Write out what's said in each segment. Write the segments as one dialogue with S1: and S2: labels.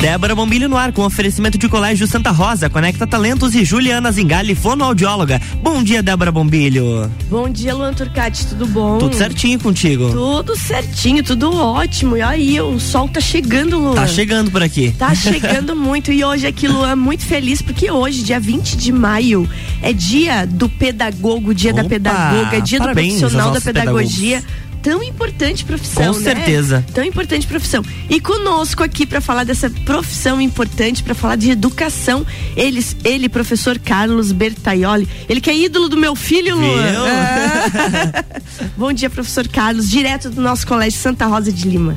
S1: Débora Bombilho no ar com oferecimento de Colégio Santa Rosa, Conecta Talentos e Juliana Zingali, fonoaudióloga. Bom dia, Débora Bombilho.
S2: Bom dia, Luan Turcati, tudo bom?
S1: Tudo certinho contigo?
S2: Tudo certinho, tudo ótimo. E aí, o sol tá chegando, Luan.
S1: Tá chegando por aqui.
S2: Tá chegando muito. E hoje aqui, Luan, muito feliz, porque hoje, dia 20 de maio, é dia do pedagogo, dia Opa, da pedagoga, é dia do profissional da pedagogia. Pedagogos tão importante profissão,
S1: Com
S2: né?
S1: certeza.
S2: Tão importante profissão. E conosco aqui para falar dessa profissão importante, para falar de educação, ele, ele, professor Carlos Bertaioli, ele que é ídolo do meu filho, Luan. Ah. bom dia, professor Carlos, direto do nosso colégio Santa Rosa de Lima.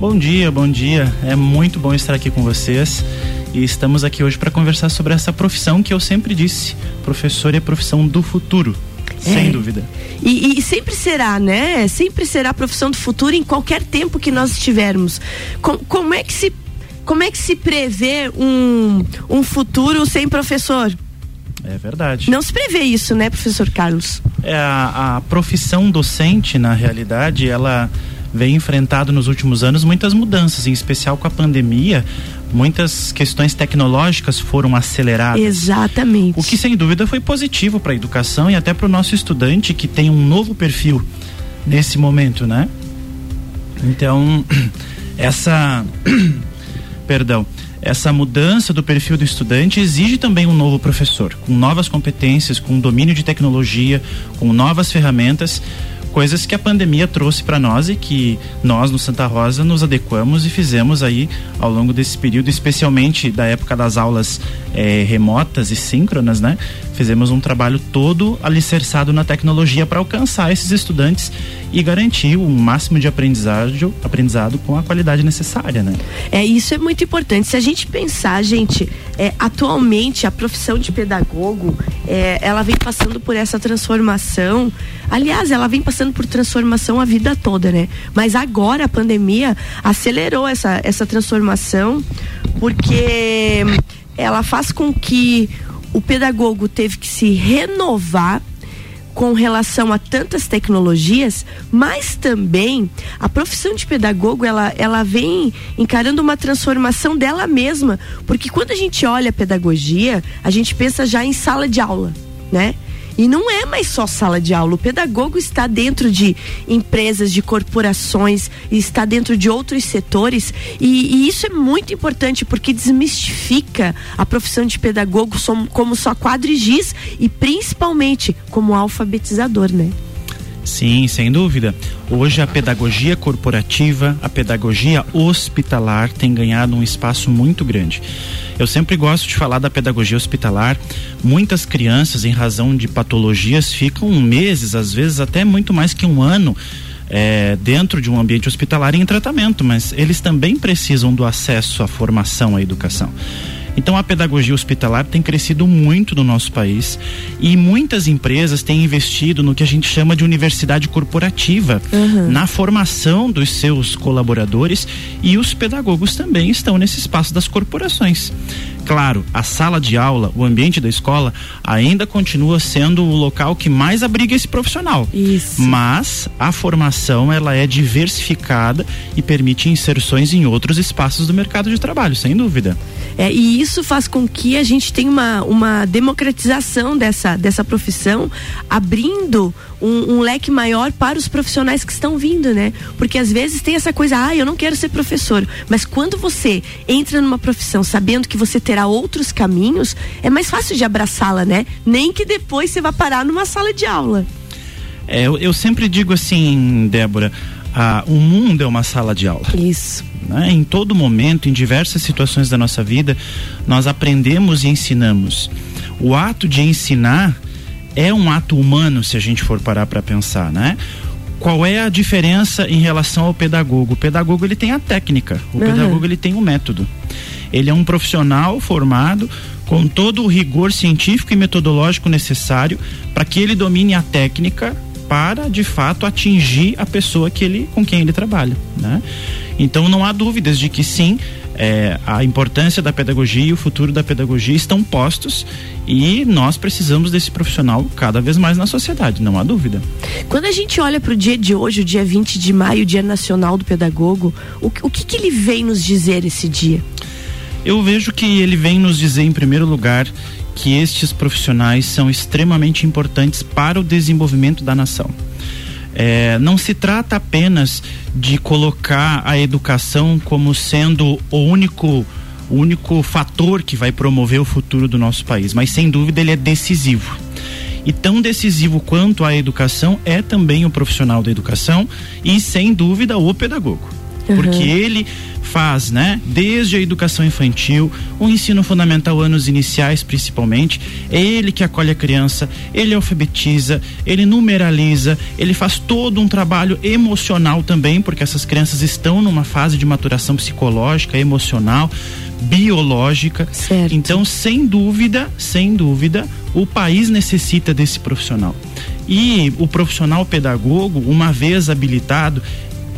S3: Bom dia, bom dia. É muito bom estar aqui com vocês. E estamos aqui hoje para conversar sobre essa profissão que eu sempre disse: professor é a profissão do futuro. Sem é. dúvida.
S2: E, e, sempre será, né? Sempre será a profissão do futuro em qualquer tempo que nós estivermos. Com, como é que se como é que se prevê um, um futuro sem professor?
S3: É verdade.
S2: Não se prevê isso, né, professor Carlos?
S3: É, a, a profissão docente, na realidade, ela vem enfrentado nos últimos anos muitas mudanças, em especial com a pandemia muitas questões tecnológicas foram aceleradas.
S2: Exatamente.
S3: O que sem dúvida foi positivo para a educação e até para o nosso estudante que tem um novo perfil nesse momento, né? Então, essa perdão, essa mudança do perfil do estudante exige também um novo professor, com novas competências, com domínio de tecnologia, com novas ferramentas coisas que a pandemia trouxe para nós e que nós no Santa Rosa nos adequamos e fizemos aí ao longo desse período, especialmente da época das aulas é, remotas e síncronas, né? Fizemos um trabalho todo alicerçado na tecnologia para alcançar esses estudantes e garantir o máximo de aprendizado, aprendizado com a qualidade necessária, né?
S2: É, isso é muito importante. Se a gente pensar, gente, é, atualmente a profissão de pedagogo, é, ela vem passando por essa transformação. Aliás, ela vem passando por transformação a vida toda, né? Mas agora a pandemia acelerou essa, essa transformação, porque ela faz com que o pedagogo teve que se renovar com relação a tantas tecnologias, mas também a profissão de pedagogo ela, ela vem encarando uma transformação dela mesma, porque quando a gente olha a pedagogia, a gente pensa já em sala de aula, né? E não é mais só sala de aula. O pedagogo está dentro de empresas, de corporações, está dentro de outros setores. E, e isso é muito importante porque desmistifica a profissão de pedagogo como só quadrigiz e principalmente como alfabetizador, né?
S3: Sim, sem dúvida. Hoje a pedagogia corporativa, a pedagogia hospitalar tem ganhado um espaço muito grande. Eu sempre gosto de falar da pedagogia hospitalar. Muitas crianças, em razão de patologias, ficam meses, às vezes até muito mais que um ano. É, dentro de um ambiente hospitalar em tratamento, mas eles também precisam do acesso à formação, à educação. Então a pedagogia hospitalar tem crescido muito no nosso país e muitas empresas têm investido no que a gente chama de universidade corporativa, uhum. na formação dos seus colaboradores e os pedagogos também estão nesse espaço das corporações. Claro, a sala de aula, o ambiente da escola, ainda continua sendo o local que mais abriga esse profissional.
S2: Isso.
S3: Mas a formação ela é diversificada e permite inserções em outros espaços do mercado de trabalho, sem dúvida.
S2: É, e isso faz com que a gente tenha uma, uma democratização dessa, dessa profissão, abrindo um, um, leque maior para os profissionais que estão vindo, né? Porque às vezes tem essa coisa, ah, eu não quero ser professor. Mas quando você entra numa profissão sabendo que você terá outros caminhos, é mais fácil de abraçá-la, né? Nem que depois você vá parar numa sala de aula.
S3: É, eu, eu sempre digo assim, Débora, ah, o mundo é uma sala de aula.
S2: Isso.
S3: Né? Em todo momento, em diversas situações da nossa vida, nós aprendemos e ensinamos. O ato de ensinar é um ato humano, se a gente for parar para pensar, né? Qual é a diferença em relação ao pedagogo? O pedagogo ele tem a técnica, o uhum. pedagogo ele tem o método. Ele é um profissional formado com todo o rigor científico e metodológico necessário para que ele domine a técnica para de fato atingir a pessoa que ele com quem ele trabalha, né? Então não há dúvidas de que sim, é, a importância da pedagogia e o futuro da pedagogia estão postos e nós precisamos desse profissional cada vez mais na sociedade, não há dúvida.
S2: Quando a gente olha para o dia de hoje, o dia 20 de maio, Dia Nacional do Pedagogo, o, o que, que ele vem nos dizer esse dia?
S3: Eu vejo que ele vem nos dizer, em primeiro lugar, que estes profissionais são extremamente importantes para o desenvolvimento da nação. É, não se trata apenas de colocar a educação como sendo o único o único fator que vai promover o futuro do nosso país, mas sem dúvida ele é decisivo. E tão decisivo quanto a educação é também o profissional da educação e sem dúvida o pedagogo. Uhum. Porque ele faz, né? Desde a educação infantil, o ensino fundamental, anos iniciais principalmente, é ele que acolhe a criança, ele alfabetiza, ele numeraliza, ele faz todo um trabalho emocional também, porque essas crianças estão numa fase de maturação psicológica, emocional, biológica.
S2: Certo.
S3: Então, sem dúvida, sem dúvida, o país necessita desse profissional. E o profissional pedagogo, uma vez habilitado,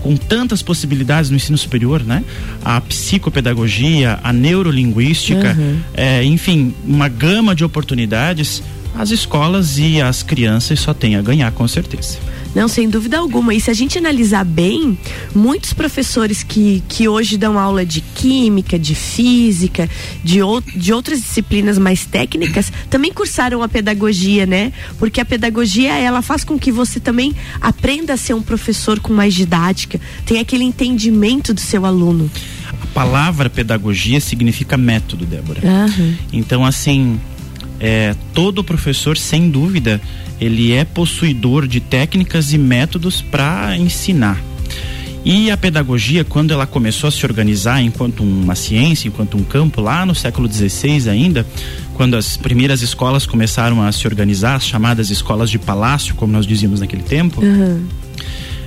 S3: com tantas possibilidades no ensino superior, né? A psicopedagogia, a neurolinguística, uhum. é, enfim, uma gama de oportunidades. As escolas e as crianças só têm a ganhar, com certeza.
S2: Não, sem dúvida alguma. E se a gente analisar bem, muitos professores que, que hoje dão aula de química, de física, de, ou, de outras disciplinas mais técnicas, também cursaram a pedagogia, né? Porque a pedagogia, ela faz com que você também aprenda a ser um professor com mais didática, tem aquele entendimento do seu aluno.
S3: A palavra pedagogia significa método, Débora. Uhum. Então, assim, é, todo professor, sem dúvida, ele é possuidor de técnicas e métodos para ensinar. E a pedagogia, quando ela começou a se organizar enquanto uma ciência, enquanto um campo, lá no século XVI ainda, quando as primeiras escolas começaram a se organizar, as chamadas escolas de palácio, como nós dizíamos naquele tempo, uhum.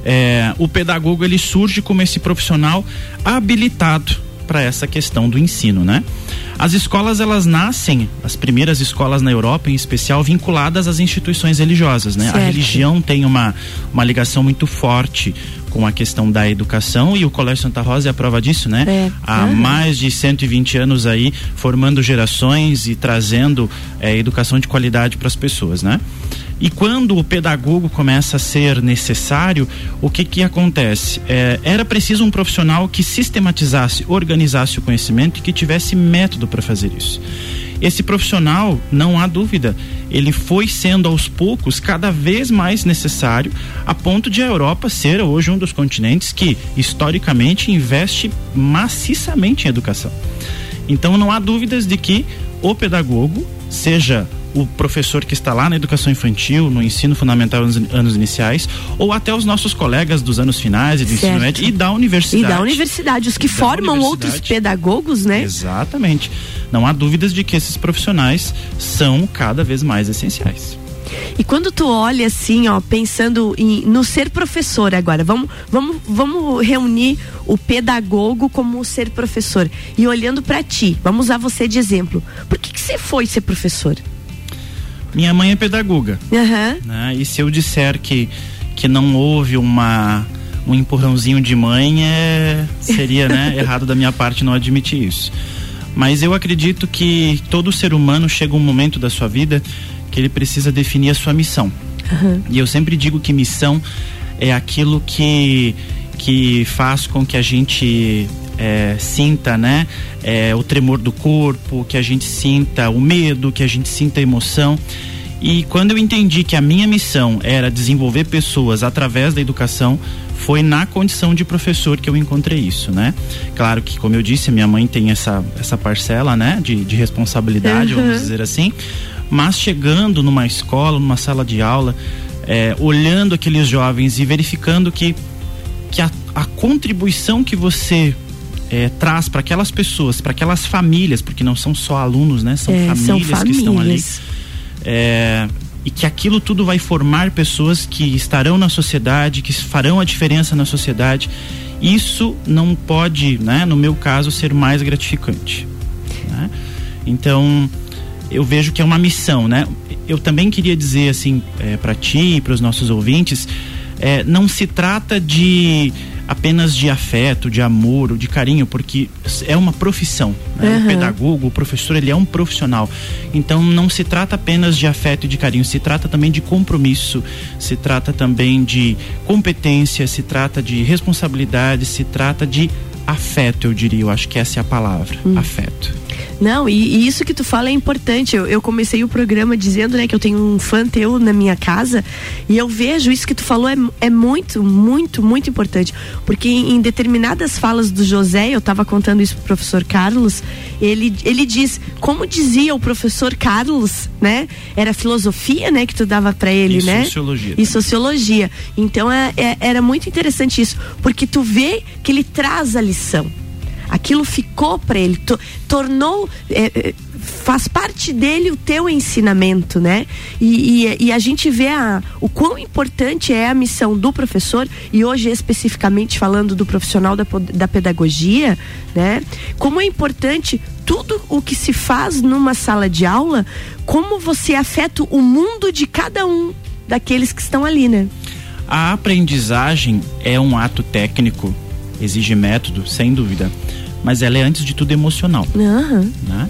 S3: é, o pedagogo ele surge como esse profissional habilitado para essa questão do ensino, né? As escolas elas nascem, as primeiras escolas na Europa em especial, vinculadas às instituições religiosas, né? Certo. A religião tem uma, uma ligação muito forte com a questão da educação e o Colégio Santa Rosa é a prova disso, né? É. Há uhum. mais de 120 anos aí formando gerações e trazendo é, educação de qualidade para as pessoas, né? E quando o pedagogo começa a ser necessário, o que que acontece? É, era preciso um profissional que sistematizasse, organizasse o conhecimento e que tivesse método para fazer isso. Esse profissional, não há dúvida, ele foi sendo aos poucos cada vez mais necessário, a ponto de a Europa ser hoje um dos continentes que, historicamente, investe maciçamente em educação. Então, não há dúvidas de que o pedagogo, seja o professor que está lá na educação infantil, no ensino fundamental nos anos iniciais, ou até os nossos colegas dos anos finais e do certo. ensino médio e da universidade.
S2: E da universidade, os que formam outros pedagogos, né?
S3: Exatamente. Não há dúvidas de que esses profissionais são cada vez mais essenciais.
S2: E quando tu olha assim, ó, pensando em, no ser professor agora, vamos, vamos, vamos reunir o pedagogo como o ser professor. E olhando para ti, vamos usar você de exemplo. Por que, que você foi ser professor?
S3: Minha mãe é pedagoga.
S2: Uhum.
S3: Né? E se eu disser que, que não houve uma, um empurrãozinho de mãe, é, seria né, errado da minha parte não admitir isso. Mas eu acredito que todo ser humano chega um momento da sua vida que ele precisa definir a sua missão. Uhum. E eu sempre digo que missão é aquilo que, que faz com que a gente é, sinta né, é, o tremor do corpo, que a gente sinta o medo, que a gente sinta a emoção. E quando eu entendi que a minha missão era desenvolver pessoas através da educação, foi na condição de professor que eu encontrei isso, né? Claro que, como eu disse, minha mãe tem essa, essa parcela, né, de, de responsabilidade, uhum. vamos dizer assim, mas chegando numa escola, numa sala de aula, é, olhando aqueles jovens e verificando que, que a, a contribuição que você é, traz para aquelas pessoas, para aquelas famílias, porque não são só alunos, né? São, é, famílias, são famílias, que estão ali. É, e que aquilo tudo vai formar pessoas que estarão na sociedade, que farão a diferença na sociedade. Isso não pode, né, no meu caso, ser mais gratificante. Né? Então, eu vejo que é uma missão, né? Eu também queria dizer assim é, para ti e para os nossos ouvintes, é, não se trata de apenas de afeto, de amor ou de carinho, porque é uma profissão. Né? Uhum. O pedagogo, o professor, ele é um profissional. Então não se trata apenas de afeto e de carinho, se trata também de compromisso, se trata também de competência, se trata de responsabilidade, se trata de afeto, eu diria. Eu acho que essa é a palavra, hum. afeto.
S2: Não, e, e, isso que tu fala é importante. Eu, eu, comecei o programa dizendo, né, que eu tenho um fã teu na minha casa e eu vejo isso que tu falou é, é muito, muito, muito importante. Porque em, em determinadas falas do José, eu estava contando isso pro professor Carlos, ele, ele diz, como dizia o professor Carlos, né? Era filosofia, né, que tu dava para ele,
S3: e
S2: né?
S3: Sociologia.
S2: E sociologia. Então é, é, era muito interessante isso, porque tu vê que ele traz a lição aquilo ficou para ele, to, tornou. É, é, faz parte dele o teu ensinamento, né? E, e, e, a gente vê a, o quão importante é a missão do professor, e hoje especificamente falando do profissional da, da pedagogia, né? Como é importante tudo o que se faz numa sala de aula, como você afeta o mundo de cada um daqueles que estão ali, né?
S3: A aprendizagem é um ato técnico, exige método, sem dúvida mas ela é antes de tudo emocional.
S2: Uhum.
S3: Né?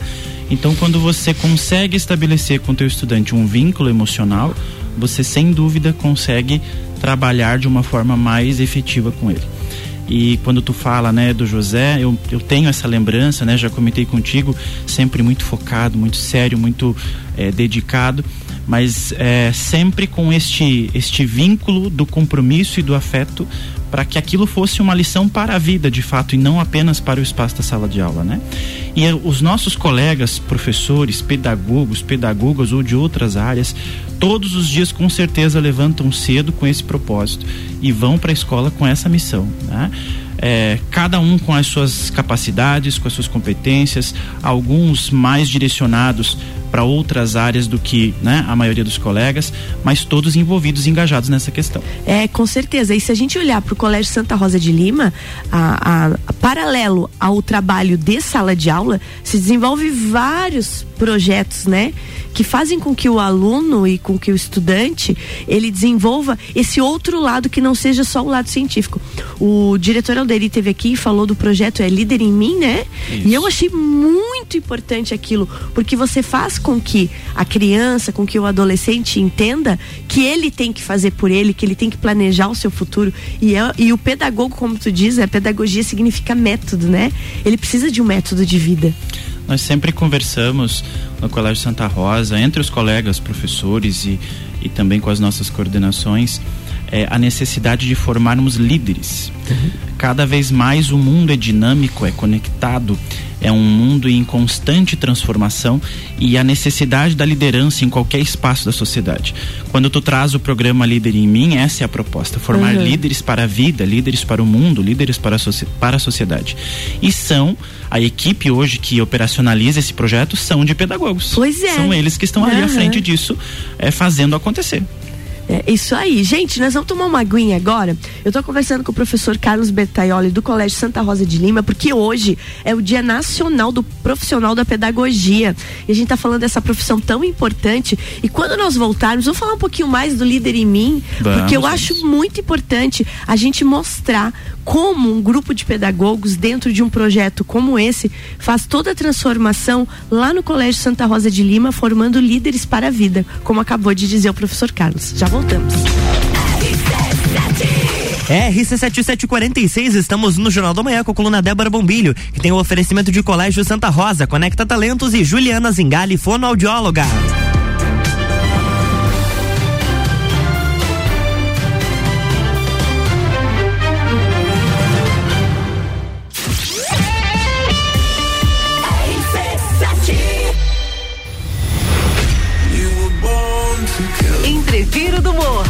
S3: Então, quando você consegue estabelecer com o teu estudante um vínculo emocional, você sem dúvida consegue trabalhar de uma forma mais efetiva com ele. E quando tu fala, né, do José, eu, eu tenho essa lembrança, né, já comentei contigo, sempre muito focado, muito sério, muito é, dedicado, mas é, sempre com este, este vínculo do compromisso e do afeto para que aquilo fosse uma lição para a vida, de fato, e não apenas para o espaço da sala de aula, né? E os nossos colegas, professores, pedagogos, pedagogas ou de outras áreas, todos os dias com certeza levantam cedo com esse propósito e vão para a escola com essa missão, né? É, cada um com as suas capacidades, com as suas competências, alguns mais direcionados para outras áreas do que né, a maioria dos colegas, mas todos envolvidos e engajados nessa questão.
S2: É, com certeza. E se a gente olhar para o Colégio Santa Rosa de Lima, a, a, a, paralelo ao trabalho de sala de aula, se desenvolve vários projetos, né? Que fazem com que o aluno e com que o estudante ele desenvolva esse outro lado que não seja só o lado científico. O diretor Alderi teve aqui e falou do projeto É Líder em Mim, né? Isso. E eu achei muito importante aquilo, porque você faz com que a criança, com que o adolescente entenda que ele tem que fazer por ele, que ele tem que planejar o seu futuro. E, é, e o pedagogo, como tu diz, a pedagogia significa método, né? Ele precisa de um método de vida.
S3: Nós sempre conversamos no Colégio Santa Rosa, entre os colegas professores e, e também com as nossas coordenações, é, a necessidade de formarmos líderes. Uhum. Cada vez mais o mundo é dinâmico, é conectado, é um mundo em constante transformação e a necessidade da liderança em qualquer espaço da sociedade. Quando tu traz o programa Líder em Mim, essa é a proposta: formar uhum. líderes para a vida, líderes para o mundo, líderes para a, para a sociedade. E são a equipe hoje que operacionaliza esse projeto são de pedagogos.
S2: Pois é.
S3: São eles que estão ali uhum. à frente disso, é, fazendo acontecer.
S2: É isso aí. Gente, nós vamos tomar uma aguinha agora. Eu estou conversando com o professor Carlos Bertaioli do Colégio Santa Rosa de Lima, porque hoje é o Dia Nacional do Profissional da Pedagogia. E a gente está falando dessa profissão tão importante. E quando nós voltarmos, vamos falar um pouquinho mais do líder em mim, vamos, porque eu acho muito importante a gente mostrar como um grupo de pedagogos dentro de um projeto como esse faz toda a transformação lá no Colégio Santa Rosa de Lima, formando líderes para a vida, como acabou de dizer o professor Carlos. Já voltamos.
S1: RC7746, estamos no Jornal da Manhã com a coluna Débora Bombilho, que tem o oferecimento de Colégio Santa Rosa, Conecta Talentos e Juliana Zingali, fonoaudióloga.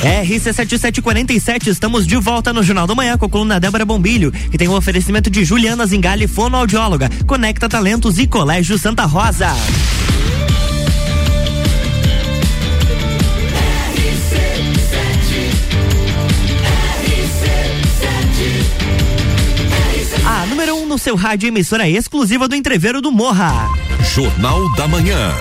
S1: RC7747, estamos de volta no Jornal da Manhã com a coluna Débora Bombilho, que tem o um oferecimento de Juliana Zingali, fonoaudióloga, Conecta Talentos e Colégio Santa Rosa. A número 1 um no seu rádio emissora exclusiva do Entreveiro do Morra.
S4: Jornal da Manhã.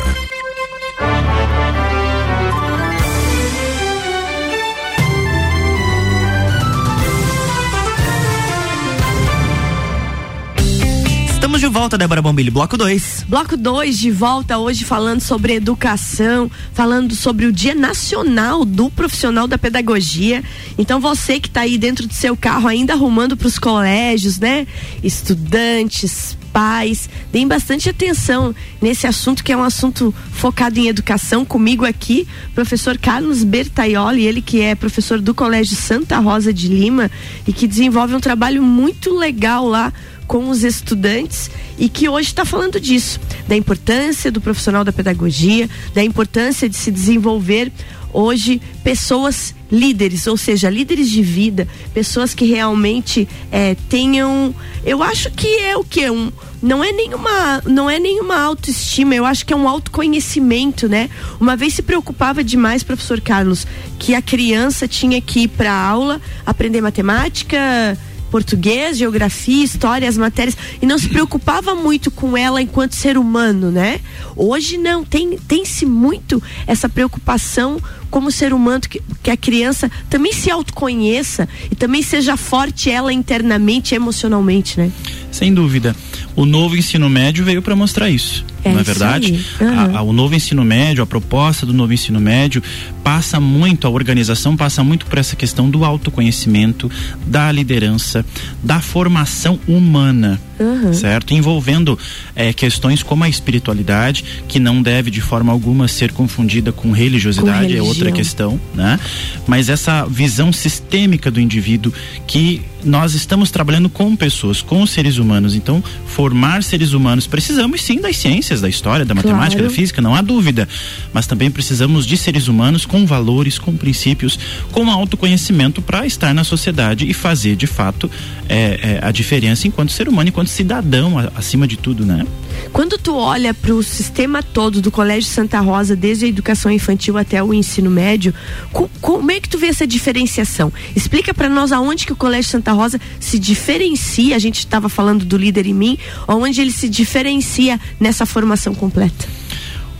S1: Estamos de volta, Débora Bombilho, bloco 2.
S2: Bloco 2 de volta hoje falando sobre educação, falando sobre o Dia Nacional do Profissional da Pedagogia. Então você que está aí dentro do seu carro ainda arrumando para os colégios, né? Estudantes, pais, deem bastante atenção nesse assunto que é um assunto focado em educação. Comigo aqui, professor Carlos Bertaioli, ele que é professor do Colégio Santa Rosa de Lima e que desenvolve um trabalho muito legal lá com os estudantes e que hoje está falando disso, da importância do profissional da pedagogia, da importância de se desenvolver hoje pessoas líderes, ou seja, líderes de vida, pessoas que realmente é, tenham, eu acho que é o que um não é nenhuma não é nenhuma autoestima, eu acho que é um autoconhecimento, né? Uma vez se preocupava demais, professor Carlos, que a criança tinha que ir para aula, aprender matemática, português, geografia, história, as matérias e não se preocupava muito com ela enquanto ser humano, né? Hoje não, tem tem-se muito essa preocupação como ser humano que, que a criança também se autoconheça e também seja forte ela internamente, emocionalmente, né?
S3: Sem dúvida. O novo ensino médio veio para mostrar isso. É não é verdade? Uhum. A, a, o novo ensino médio, a proposta do novo ensino médio passa muito, a organização passa muito por essa questão do autoconhecimento, da liderança, da formação humana. Uhum. Certo? Envolvendo é, questões como a espiritualidade, que não deve de forma alguma ser confundida com religiosidade, com é outra questão, né? Mas essa visão sistêmica do indivíduo que nós estamos trabalhando com pessoas, com seres humanos. Então, formar seres humanos, precisamos sim das ciências, da história, da matemática, claro. da física, não há dúvida. Mas também precisamos de seres humanos com valores, com princípios, com autoconhecimento para estar na sociedade e fazer de fato é, é, a diferença enquanto ser humano, enquanto cidadão, acima de tudo, né?
S2: Quando tu olha para o sistema todo do Colégio Santa Rosa, desde a educação infantil até o ensino médio, co como é que tu vê essa diferenciação? Explica para nós aonde que o Colégio Santa Rosa se diferencia, a gente estava falando do líder em mim, onde ele se diferencia nessa formação completa.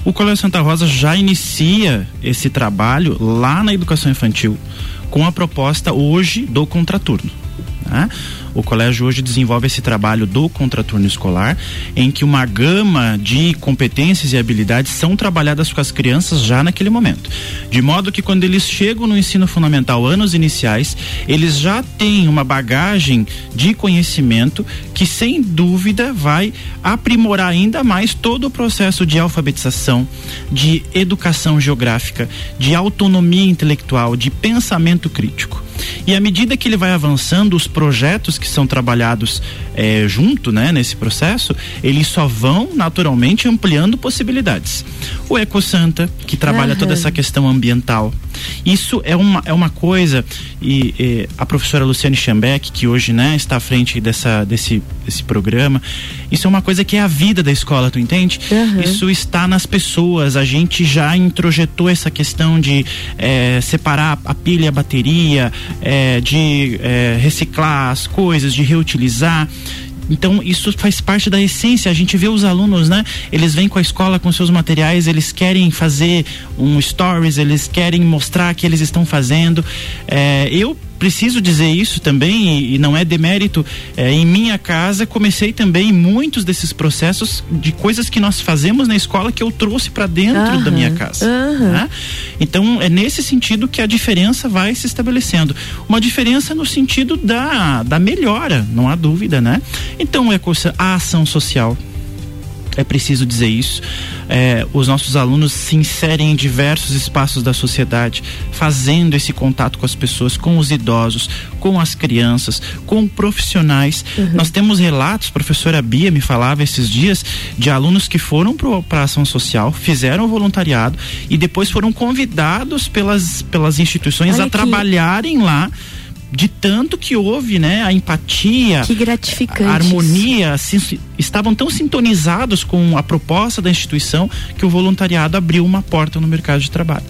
S3: O Colégio Santa Rosa já inicia esse trabalho lá na educação infantil com a proposta hoje do contraturno. Né? O colégio hoje desenvolve esse trabalho do contraturno escolar, em que uma gama de competências e habilidades são trabalhadas com as crianças já naquele momento. De modo que quando eles chegam no ensino fundamental, anos iniciais, eles já têm uma bagagem de conhecimento que, sem dúvida, vai aprimorar ainda mais todo o processo de alfabetização, de educação geográfica, de autonomia intelectual, de pensamento crítico. E à medida que ele vai avançando, os projetos que são trabalhados é, junto, né, nesse processo, eles só vão naturalmente ampliando possibilidades. O Eco Santa, que trabalha uhum. toda essa questão ambiental. Isso é uma, é uma coisa, e, e a professora Luciane Schambeck, que hoje né, está à frente dessa, desse, desse programa, isso é uma coisa que é a vida da escola, tu entende? Uhum. Isso está nas pessoas. A gente já introjetou essa questão de é, separar a pilha e a bateria, é, de é, reciclar as coisas, de reutilizar. Então, isso faz parte da essência. A gente vê os alunos, né? Eles vêm com a escola com seus materiais, eles querem fazer um stories, eles querem mostrar que eles estão fazendo. É, eu preciso dizer isso também e, e não é demérito. É, em minha casa comecei também muitos desses processos de coisas que nós fazemos na escola que eu trouxe para dentro
S2: Aham,
S3: da minha casa.
S2: aham.
S3: né? Então é nesse sentido que a diferença vai se estabelecendo. Uma diferença no sentido da, da melhora, não há dúvida, né? Então é a ação social. É preciso dizer isso. É, os nossos alunos se inserem em diversos espaços da sociedade, fazendo esse contato com as pessoas, com os idosos, com as crianças, com profissionais. Nós temos relatos, professora Bia me falava esses dias, de alunos que foram para a ação social, fizeram o voluntariado e depois foram convidados pelas, pelas instituições
S2: Olha
S3: a
S2: que-
S3: trabalharem lá. De tanto que houve, né, a empatia,
S2: Que gratificante.
S3: a harmonia, assim, estavam tão sintonizados com a proposta da instituição que o voluntariado abriu uma porta no mercado de trabalho.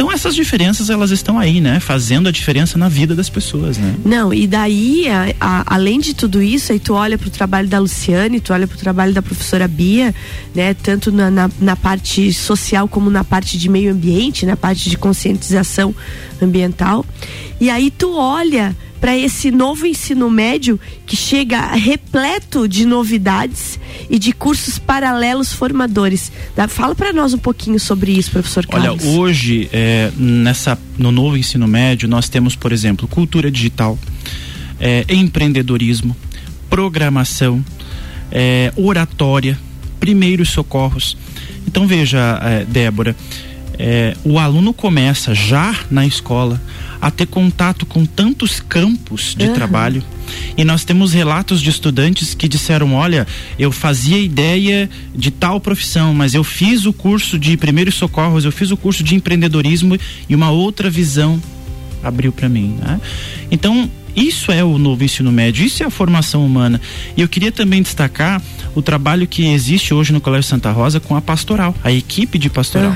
S3: Então essas diferenças elas estão aí, né, fazendo a diferença na vida das pessoas, né?
S2: Não, e daí, a- a- além de tudo isso, aí tu olha pro trabalho da Luciane, tu olha pro trabalho da professora Bia, né? Tanto na, na, na parte social como na parte de meio ambiente, na parte de conscientização ambiental. E aí tu olha para esse novo ensino médio que chega repleto de novidades e de cursos paralelos formadores. Fala para nós um pouquinho sobre isso, professor
S3: Olha,
S2: Carlos.
S3: hoje é, nessa no novo ensino médio nós temos, por exemplo, cultura digital, é, empreendedorismo, programação, é, oratória, primeiros socorros. Então veja, é, Débora, é, o aluno começa já na escola a ter contato com tantos campos de
S2: Aham.
S3: trabalho e nós temos relatos de estudantes que disseram olha eu fazia ideia de tal profissão mas eu fiz o curso de primeiros socorros eu fiz o curso de empreendedorismo e uma outra visão abriu para mim né? então isso é o novo ensino médio, isso é a formação humana. E eu queria também destacar o trabalho que existe hoje no Colégio Santa Rosa com a pastoral, a equipe de pastoral.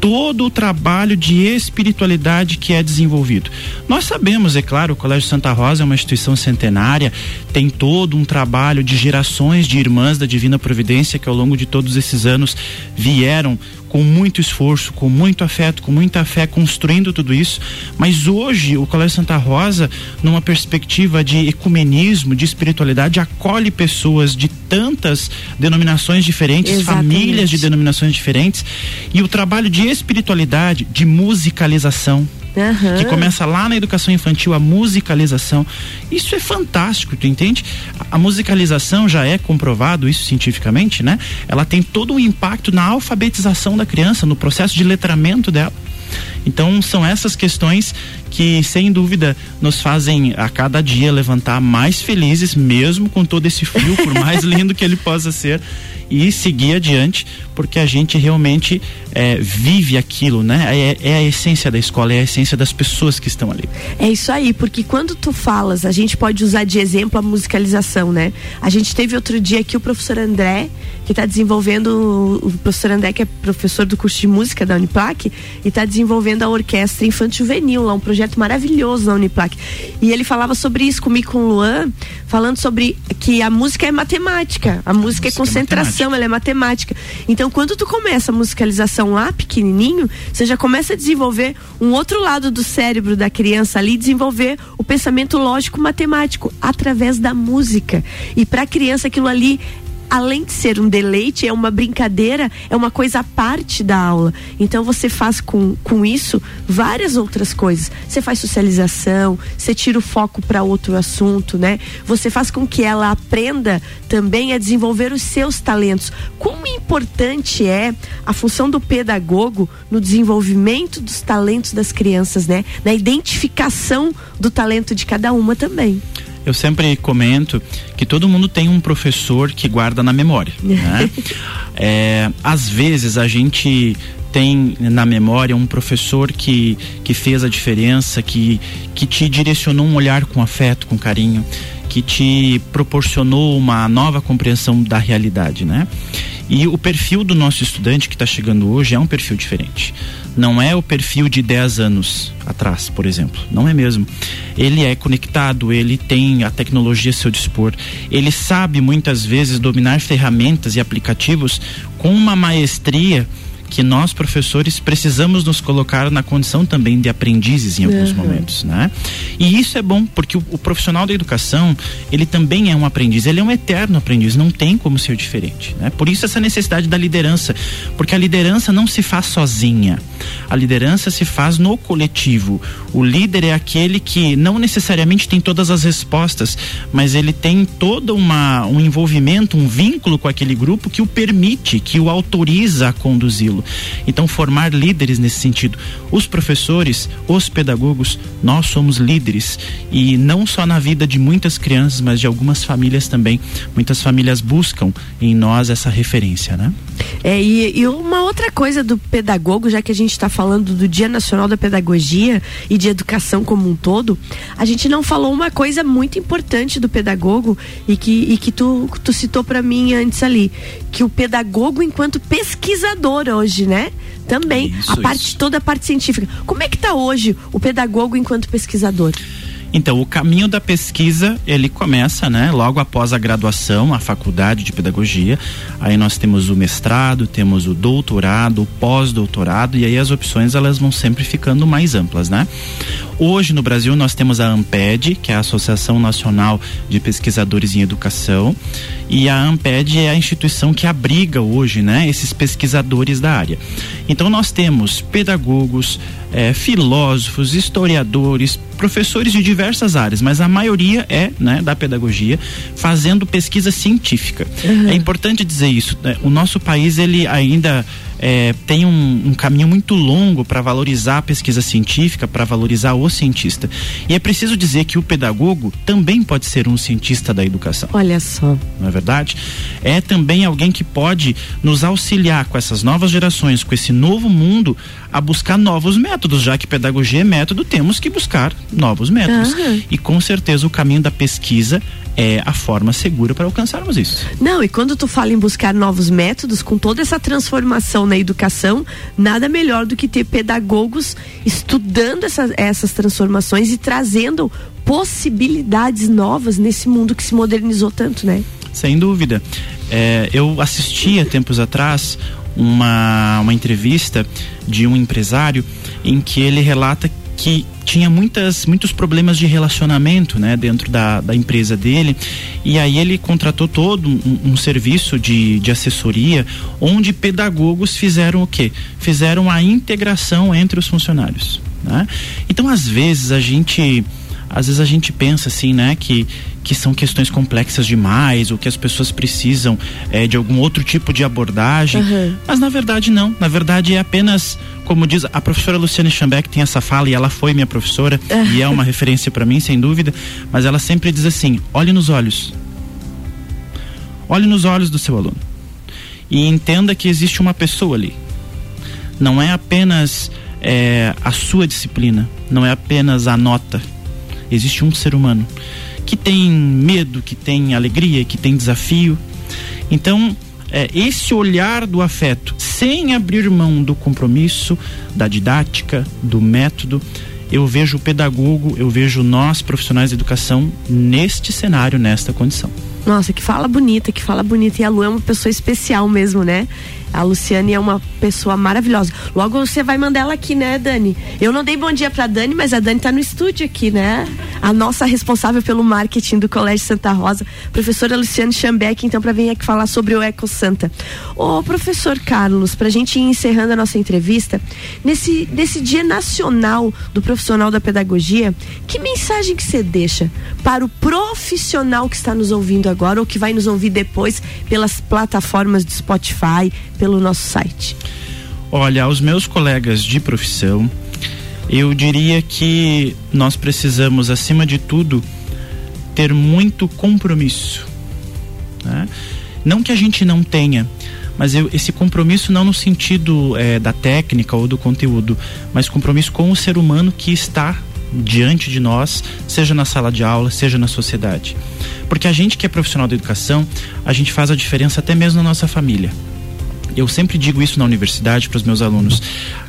S3: Todo o trabalho de espiritualidade que é desenvolvido. Nós sabemos, é claro, o Colégio Santa Rosa é uma instituição centenária, tem todo um trabalho de gerações de irmãs da Divina Providência que ao longo de todos esses anos vieram com muito esforço, com muito afeto, com muita fé, construindo tudo isso. Mas hoje o Colégio Santa Rosa, numa perspectiva de ecumenismo, de espiritualidade, acolhe pessoas de tantas denominações diferentes,
S2: Exatamente.
S3: famílias de denominações diferentes, e o trabalho de espiritualidade, de musicalização,
S2: Aham.
S3: que começa lá na educação infantil, a musicalização. Isso é fantástico, tu entende? A, a musicalização já é comprovado isso cientificamente, né? Ela tem todo um impacto na alfabetização da criança, no processo de letramento dela. Então são essas questões que sem dúvida nos fazem a cada dia levantar mais felizes, mesmo com todo esse frio, por mais lindo que ele possa ser, e seguir adiante, porque a gente realmente é, vive aquilo, né? É, é a essência da escola, é a essência das pessoas que estão ali.
S2: É isso aí, porque quando tu falas, a gente pode usar de exemplo a musicalização, né? A gente teve outro dia aqui o professor André, que está desenvolvendo, o professor André, que é professor do curso de música da Uniplac, e está desenvolvendo a orquestra infantil juvenil lá, um projeto maravilhoso na Uniplac. E ele falava sobre isso comigo com o Luan, falando sobre que a música é matemática, a música, é
S3: música é
S2: concentração, ela é matemática. Então, quando tu começa a musicalização lá pequenininho, você já começa a desenvolver um outro lado do cérebro da criança ali, desenvolver o pensamento lógico matemático através da música. E para a criança aquilo ali além de ser um deleite, é uma brincadeira, é uma coisa à parte da aula. Então você faz com, com isso várias outras coisas. Você faz socialização, você tira o foco para outro assunto, né? Você faz com que ela aprenda também a desenvolver os seus talentos. Como importante é a função do pedagogo no desenvolvimento dos talentos das crianças, né? Na identificação do talento de cada uma também.
S3: Eu sempre comento que todo mundo tem um professor que guarda na memória. Né? é, às vezes a gente tem na memória um professor que, que fez a diferença, que, que te direcionou um olhar com afeto, com carinho, que te proporcionou uma nova compreensão da realidade, né? E o perfil do nosso estudante que está chegando hoje é um perfil diferente. Não é o perfil de 10 anos atrás, por exemplo. Não é mesmo. Ele é conectado, ele tem a tecnologia a seu dispor, ele sabe muitas vezes dominar ferramentas e aplicativos com uma maestria que nós professores precisamos nos colocar na condição também de aprendizes em alguns uhum. momentos, né? E isso é bom porque o, o, profissional da educação ele também é um aprendiz, ele é um eterno aprendiz, não tem como ser diferente, né? Por isso essa necessidade da liderança, porque a liderança não se faz sozinha, a liderança se faz no coletivo. O líder é aquele que não necessariamente tem todas as respostas, mas ele tem todo uma, um envolvimento, um vínculo com aquele grupo que o permite, que o autoriza a conduzi-lo. Então, formar líderes nesse sentido. Os professores, os pedagogos, nós somos líderes e não só na vida de muitas crianças, mas de algumas famílias também. Muitas famílias buscam em nós essa referência, né?
S2: É, e, e uma outra coisa do pedagogo, já que a gente está falando do Dia Nacional da Pedagogia e de educação como um todo, a gente não falou uma coisa muito importante do pedagogo e que, e que tu, tu citou para mim antes ali, que o pedagogo enquanto pesquisador hoje, né? Também, isso, a parte isso. toda a parte científica. Como é que está hoje o pedagogo enquanto pesquisador?
S3: Então, o caminho da pesquisa, ele começa, né, logo após a graduação, a faculdade de pedagogia. Aí nós temos o mestrado, temos o doutorado, o pós-doutorado e aí as opções elas vão sempre ficando mais amplas, né? Hoje no Brasil nós temos a AMPED, que é a Associação Nacional de Pesquisadores em Educação, e a AMPED é a instituição que abriga hoje, né, esses pesquisadores da área. Então nós temos pedagogos, é, filósofos, historiadores, professores de diversas áreas, mas a maioria é né, da pedagogia, fazendo pesquisa científica. Uhum. É importante dizer isso. Né? O nosso país ele ainda é, tem um, um, caminho muito longo para valorizar a pesquisa científica, para valorizar o cientista. E é preciso dizer que o pedagogo também pode ser um cientista da educação.
S2: Olha só.
S3: Não é verdade? É também alguém que pode nos auxiliar com essas novas gerações, com esse novo mundo, a buscar novos métodos, já que pedagogia é método, temos que buscar novos métodos. Uhum. E com certeza o caminho da pesquisa é a forma segura para alcançarmos isso.
S2: Não, e quando tu fala em buscar novos métodos, com toda essa transformação na educação, nada melhor do que ter pedagogos estudando essa, essas transformações e trazendo possibilidades novas nesse mundo que se modernizou tanto, né?
S3: Sem dúvida. É, eu assisti há tempos atrás uma, uma entrevista de um empresário em que ele relata que tinha muitas, muitos problemas de relacionamento né, dentro da, da empresa dele. E aí ele contratou todo um, um, serviço de, de assessoria onde pedagogos fizeram o quê? Fizeram a integração entre os funcionários. Né? Então, às vezes, a gente às vezes a gente pensa assim, né, que, que são questões complexas demais ou que as pessoas precisam é, de algum outro tipo de abordagem, uhum. mas na verdade não. Na verdade é apenas, como diz a professora Luciane Schambeck tem essa fala e ela foi minha professora uhum. e é uma referência para mim, sem dúvida, mas ela sempre diz assim: olhe nos olhos. Olhe nos olhos do seu aluno e entenda que existe uma pessoa ali. Não é apenas é, a sua disciplina, não é apenas a nota Existe um ser humano que tem medo, que tem alegria, que tem desafio. Então, é, esse olhar do afeto, sem abrir mão do compromisso, da didática, do método, eu vejo o pedagogo, eu vejo nós profissionais de educação neste cenário, nesta condição.
S2: Nossa, que fala bonita, que fala bonita. E a Lu é uma pessoa especial mesmo, né? A Luciane é uma pessoa maravilhosa. Logo você vai mandar ela aqui, né, Dani? Eu não dei bom dia pra Dani, mas a Dani tá no estúdio aqui, né? A nossa responsável pelo marketing do Colégio Santa Rosa, professora Luciane Chambeck, então, para vir aqui falar sobre o Eco Santa. Ô, professor Carlos, pra gente ir encerrando a nossa entrevista, nesse, nesse Dia Nacional do Profissional da Pedagogia, que mensagem que você deixa para o profissional que está nos ouvindo agora ou que vai nos ouvir depois pelas plataformas do Spotify, pelo nosso site?
S3: Olha, aos meus colegas de profissão, eu diria que nós precisamos, acima de tudo, ter muito compromisso. Né? Não que a gente não tenha, mas eu, esse compromisso não no sentido é, da técnica ou do conteúdo, mas compromisso com o ser humano que está diante de nós, seja na sala de aula, seja na sociedade. Porque a gente que é profissional da educação, a gente faz a diferença até mesmo na nossa família eu sempre digo isso na universidade para os meus alunos.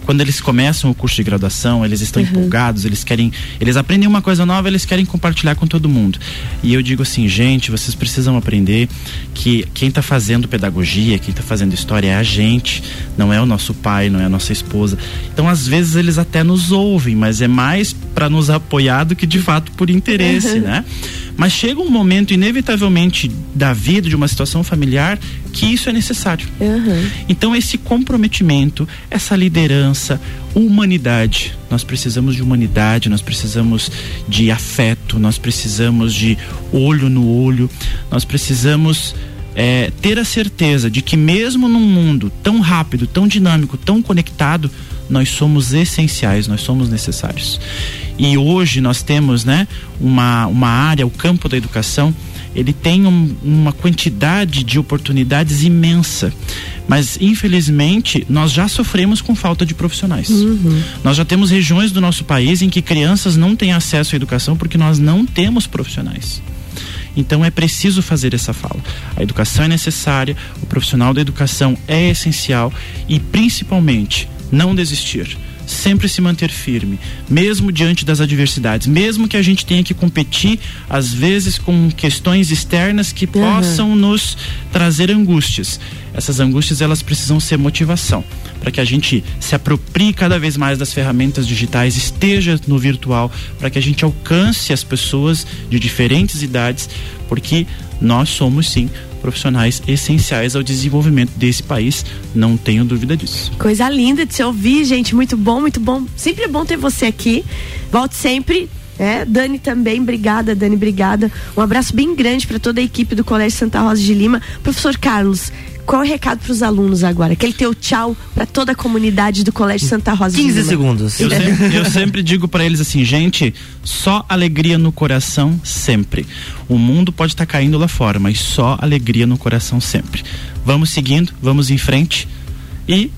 S3: Quando eles começam o curso de graduação, eles estão uhum. empolgados, eles querem, eles aprendem uma coisa nova, eles querem compartilhar com todo mundo. E eu digo assim, gente, vocês precisam aprender que quem está fazendo pedagogia, quem está fazendo história é a gente, não é o nosso pai, não é a nossa esposa. Então, às vezes eles até nos ouvem, mas é mais para nos apoiar do que de fato por interesse, uhum. né? Mas chega um momento, inevitavelmente, da vida, de uma situação familiar, que isso é necessário. Uhum. Então, esse comprometimento, essa liderança, humanidade. Nós precisamos de humanidade, nós precisamos de afeto, nós precisamos de olho no olho, nós precisamos é, ter a certeza de que, mesmo num mundo tão rápido, tão dinâmico, tão conectado, nós somos essenciais, nós somos necessários. E hoje nós temos, né, uma, uma área, o campo da educação, ele tem um, uma quantidade de oportunidades imensa. Mas, infelizmente, nós já sofremos com falta de profissionais. Uhum. Nós já temos regiões do nosso país em que crianças não têm acesso à educação porque nós não temos profissionais. Então é preciso fazer essa fala. A educação é necessária, o profissional da educação é essencial e, principalmente, não desistir sempre se manter firme, mesmo diante das adversidades, mesmo que a gente tenha que competir, às vezes, com questões externas que uhum. possam nos trazer angústias. Essas angústias elas precisam ser motivação para que a gente se aproprie cada vez mais das ferramentas digitais, esteja no virtual, para que a gente alcance as pessoas de diferentes idades, porque nós somos sim profissionais essenciais ao desenvolvimento desse país, não tenho dúvida disso.
S2: Coisa linda de se ouvir, gente, muito bom, muito bom. Sempre é bom ter você aqui. Volte sempre. É, Dani também, obrigada, Dani, obrigada. Um abraço bem grande para toda a equipe do Colégio Santa Rosa de Lima. Professor Carlos, qual é o recado para os alunos agora? Aquele teu tchau para toda a comunidade do Colégio Santa Rosa
S1: 15 segundos.
S3: Eu sempre, eu sempre digo para eles assim, gente, só alegria no coração sempre. O mundo pode estar tá caindo lá fora, mas só alegria no coração sempre. Vamos seguindo, vamos em frente e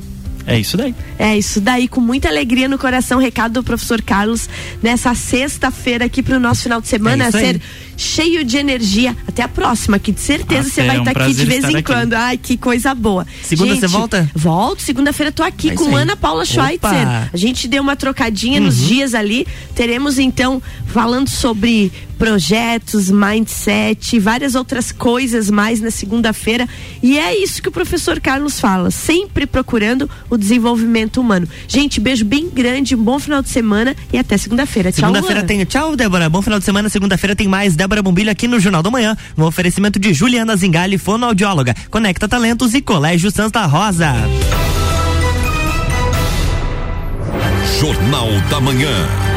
S3: é isso daí.
S2: É isso daí, com muita alegria no coração, recado do professor Carlos nessa sexta-feira aqui para o nosso final de semana é ser cheio de energia. Até a próxima, que de certeza você vai é um estar aqui de vez em aqui. quando. Ai, que coisa boa.
S1: Segunda você volta?
S2: Volto, segunda-feira tô aqui é com Ana Paula Schweitzer. A gente deu uma trocadinha uhum. nos dias ali. Teremos então falando sobre projetos, mindset, várias outras coisas mais na segunda-feira. E é isso que o professor Carlos fala, sempre procurando o desenvolvimento humano. Gente, beijo bem grande, um bom final de semana e até segunda-feira.
S1: Tchau. Segunda-feira tem. Tchau, Débora. Bom final de semana. Segunda-feira tem mais Débora Bombilho aqui no Jornal da Manhã. No oferecimento de Juliana Zingali, fonoaudióloga, Conecta Talentos e Colégio Santa Rosa.
S4: Jornal da Manhã.